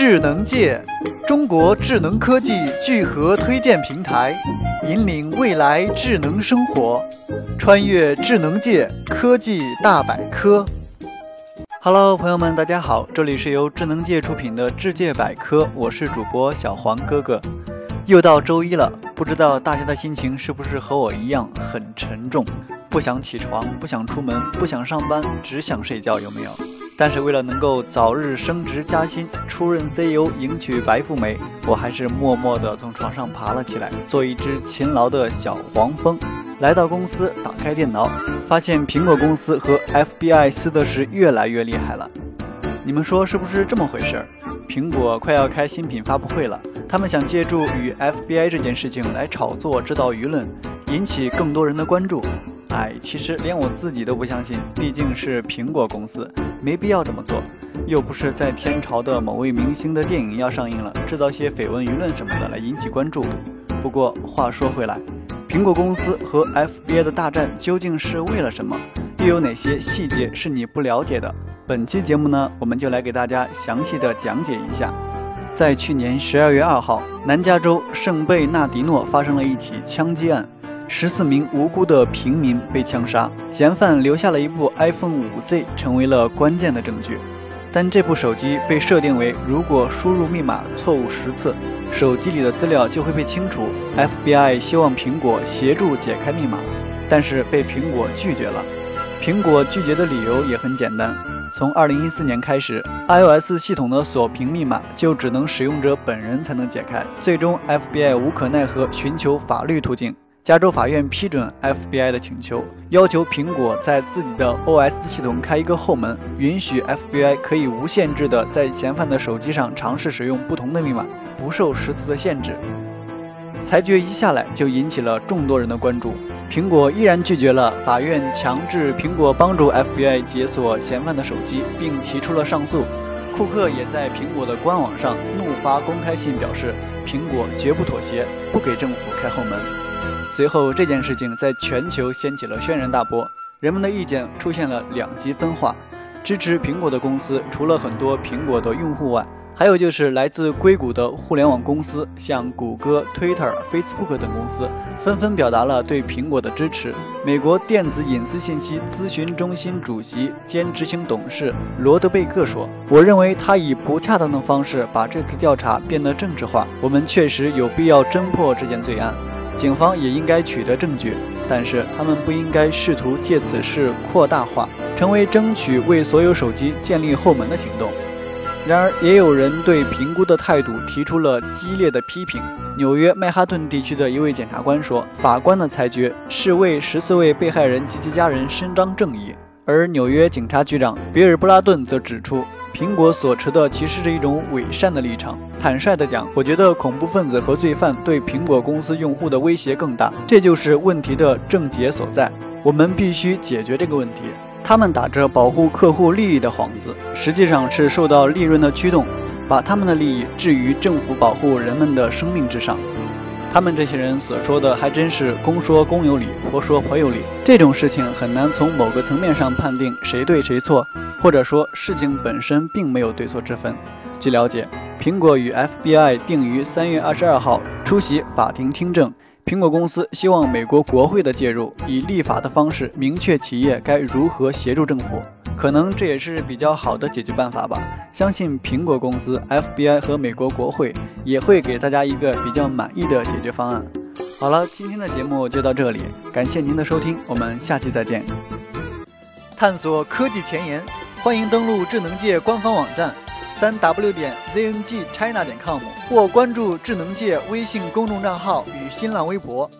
智能界，中国智能科技聚合推荐平台，引领未来智能生活，穿越智能界科技大百科。Hello，朋友们，大家好，这里是由智能界出品的智界百科，我是主播小黄哥哥。又到周一了，不知道大家的心情是不是和我一样很沉重，不想起床，不想出门，不想上班，只想睡觉，有没有？但是为了能够早日升职加薪、出任 CEO、迎娶白富美，我还是默默地从床上爬了起来，做一只勤劳的小黄蜂。来到公司，打开电脑，发现苹果公司和 FBI 撕的是越来越厉害了。你们说是不是这么回事？苹果快要开新品发布会了，他们想借助与 FBI 这件事情来炒作、制造舆论，引起更多人的关注。哎，其实连我自己都不相信，毕竟是苹果公司，没必要这么做。又不是在天朝的某位明星的电影要上映了，制造些绯闻舆论什么的来引起关注。不过话说回来，苹果公司和 FBI 的大战究竟是为了什么？又有哪些细节是你不了解的？本期节目呢，我们就来给大家详细的讲解一下。在去年十二月二号，南加州圣贝纳迪诺发生了一起枪击案。十四名无辜的平民被枪杀，嫌犯留下了一部 iPhone 5C，成为了关键的证据。但这部手机被设定为，如果输入密码错误十次，手机里的资料就会被清除。FBI 希望苹果协助解开密码，但是被苹果拒绝了。苹果拒绝的理由也很简单：从2014年开始，iOS 系统的锁屏密码就只能使用者本人才能解开。最终，FBI 无可奈何，寻求法律途径。加州法院批准 FBI 的请求，要求苹果在自己的 OS 系统开一个后门，允许 FBI 可以无限制的在嫌犯的手机上尝试使用不同的密码，不受十次的限制。裁决一下来就引起了众多人的关注，苹果依然拒绝了法院强制苹果帮助 FBI 解锁嫌犯的手机，并提出了上诉。库克也在苹果的官网上怒发公开信，表示苹果绝不妥协，不给政府开后门。随后，这件事情在全球掀起了轩然大波，人们的意见出现了两极分化。支持苹果的公司，除了很多苹果的用户外，还有就是来自硅谷的互联网公司，像谷歌、Twitter、Facebook 等公司，纷纷表达了对苹果的支持。美国电子隐私信息咨询中心主席兼执行董事罗德贝克说：“我认为他以不恰当的方式把这次调查变得政治化。我们确实有必要侦破这件罪案。”警方也应该取得证据，但是他们不应该试图借此事扩大化，成为争取为所有手机建立后门的行动。然而，也有人对评估的态度提出了激烈的批评。纽约曼哈顿地区的一位检察官说：“法官的裁决是为十四位被害人及其家人伸张正义。”而纽约警察局长比尔·布拉顿则指出。苹果所持的其实是一种伪善的立场。坦率地讲，我觉得恐怖分子和罪犯对苹果公司用户的威胁更大，这就是问题的症结所在。我们必须解决这个问题。他们打着保护客户利益的幌子，实际上是受到利润的驱动，把他们的利益置于政府保护人们的生命之上。他们这些人所说的还真是公说公有理，婆说婆有理。这种事情很难从某个层面上判定谁对谁错。或者说，事情本身并没有对错之分。据了解，苹果与 FBI 定于三月二十二号出席法庭听证。苹果公司希望美国国会的介入，以立法的方式明确企业该如何协助政府。可能这也是比较好的解决办法吧。相信苹果公司、FBI 和美国国会也会给大家一个比较满意的解决方案。好了，今天的节目就到这里，感谢您的收听，我们下期再见。探索科技前沿。欢迎登录智能界官方网站，三 w 点 zngchina 点 com，或关注智能界微信公众账号与新浪微博。